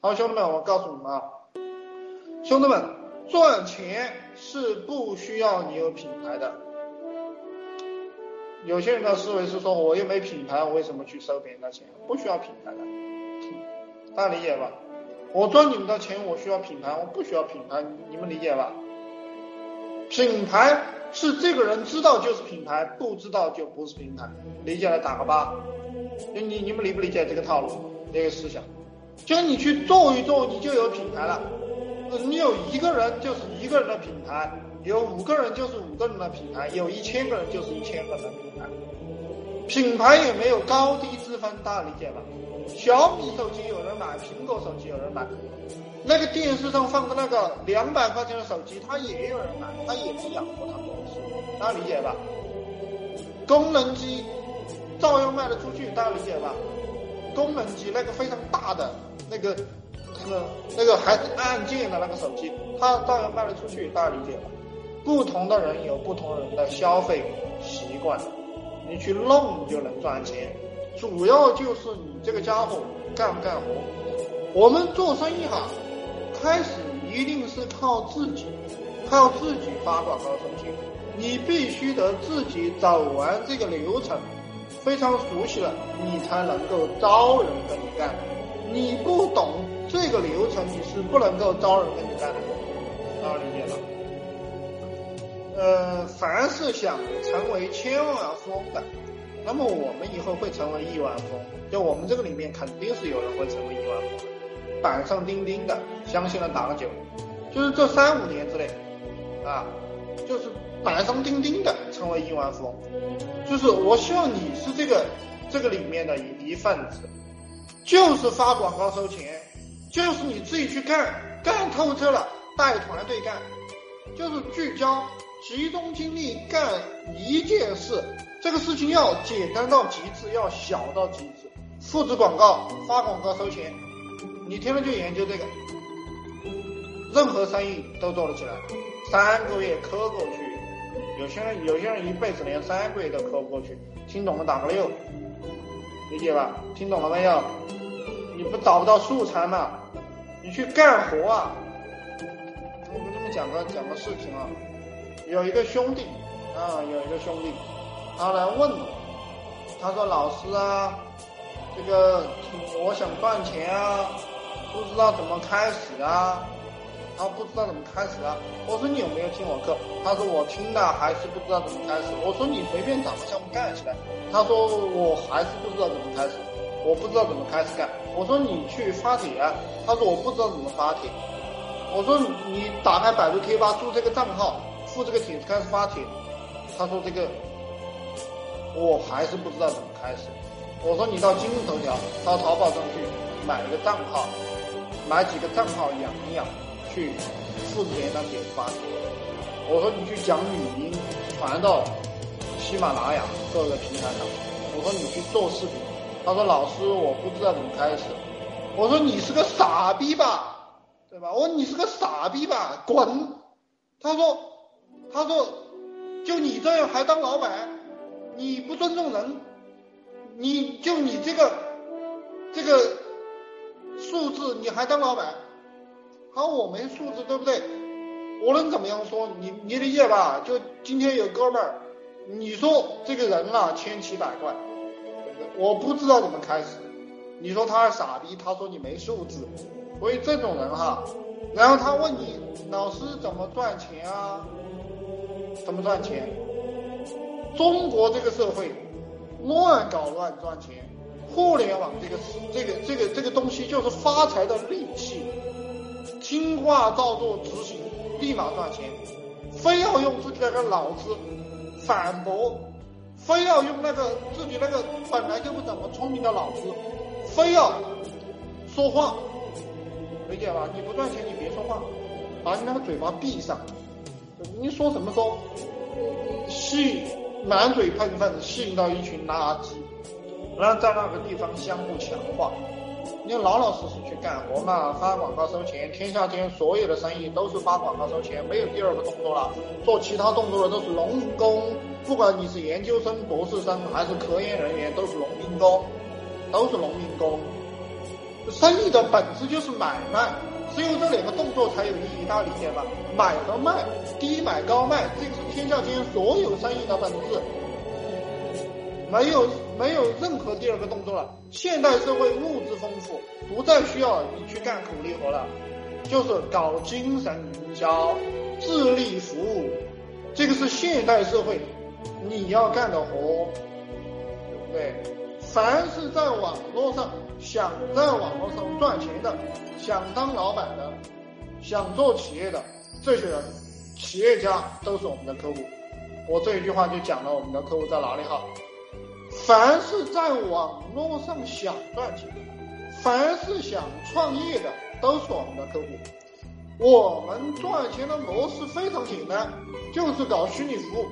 好，兄弟们，我告诉你们啊，兄弟们，赚钱是不需要你有品牌的。有些人的思维是说，我又没品牌，我为什么去收别人的钱？不需要品牌的，大家理解吧？我赚你们的钱，我需要品牌，我不需要品牌，你们理解吧？品牌是这个人知道就是品牌，不知道就不是品牌，理解了打个八。你你们理不理解这个套路，这个思想？就你去做一做，你就有品牌了。你有一个人就是一个人的品牌，有五个人就是五个人的品牌，有一千个人就是一千个人的品牌。品牌也没有高低之分，大家理解吧？小米手机有人买，苹果手机有人买，那个电视上放的那个两百块钱的手机，它也有人买，它也是养活他们公司，大家理解吧？功能机照样卖得出去，大家理解吧？功能机那个非常大的那个那个那个还按键的那个手机，它照样卖得出去，大家理解吧？不同的人有不同人的消费习惯，你去弄你就能赚钱。主要就是你这个家伙干不干活。我们做生意哈，开始一定是靠自己，靠自己发广告收钱。你必须得自己走完这个流程，非常熟悉了，你才能够招人跟你干。你不懂这个流程，你是不能够招人跟你干的。大家理解吧？呃，凡是想成为千万富翁的。那么我们以后会成为亿万富翁，就我们这个里面肯定是有人会成为亿万富翁，板上钉钉的，相信了打个九，就是这三五年之内，啊，就是板上钉钉的成为亿万富翁，就是我希望你是这个这个里面的一一份子，就是发广告收钱，就是你自己去干，干透彻了，带团队干，就是聚焦，集中精力干一件事。这个事情要简单到极致，要小到极致。复制广告、发广告收钱，你天天就研究这个，任何生意都做得起来。三个月磕过去，有些人有些人一辈子连三个月都磕不过去。听懂了打个六，理解吧？听懂了没有？你不找不到素材嘛？你去干活啊！我跟你们讲个讲个事情啊，有一个兄弟啊，有一个兄弟。他来问我，他说：“老师啊，这个我想赚钱啊，不知道怎么开始啊。”他不知道怎么开始啊。我说：“你有没有听我课？”他说：“我听了，还是不知道怎么开始。”我说：“你随便找个项目干起来。”他说：“我还是不知道怎么开始，我不知道怎么开始干。”我说：“你去发帖啊。”他说：“我不知道怎么发帖。”我说：“你打开百度贴吧，注这个账号，付这个帖子开始发帖。”他说：“这个。”我还是不知道怎么开始。我说你到今日头条、到淘宝上去买一个账号，买几个账号养一养，去复制别人的帖子发。我说你去讲语音，传到喜马拉雅各个平台上。我说你去做视频。他说老师我不知道怎么开始。我说你是个傻逼吧，对吧？我说你是个傻逼吧，滚！他说他说就你这样还当老板？你不尊重人，你就你这个这个素质，你还当老板？好，我没素质，对不对？我能怎么样说？你你理解吧？就今天有哥们儿，你说这个人啊，千奇百怪，我不知道怎么开始。你说他是傻逼，他说你没素质，所以这种人哈，然后他问你老师怎么赚钱啊？怎么赚钱？中国这个社会乱搞乱赚钱，互联网这个这个这个这个东西就是发财的利器，听话照做执行，立马赚钱。非要用自己那个脑子反驳，非要用那个自己那个本来就不怎么聪明的脑子，非要说话，理解吧？你不赚钱，你别说话，把你那个嘴巴闭上。你说什么说？吸。满嘴喷粪，吸引到一群垃圾，然后在那个地方相互强化。你老老实实去干活嘛，发广告收钱。天下间所有的生意都是发广告收钱，没有第二个动作了。做其他动作的都是农民工，不管你是研究生、博士生还是科研人员，都是农民工，都是农民工。生意的本质就是买卖，只有这两个动作才有意义，大家理解吧？买和卖，低买高卖，这个是天下间所有生意的本质，没有没有任何第二个动作了。现代社会物质丰富，不再需要你去干苦力活了，就是搞精神营销、智力服务，这个是现代社会你要干的活，对不对？凡是在网络上想在网络上赚钱的，想当老板的，想做企业的这些人，企业家都是我们的客户。我这一句话就讲了我们的客户在哪里哈。凡是在网络上想赚钱的，凡是想创业的，都是我们的客户。我们赚钱的模式非常简单，就是搞虚拟服务。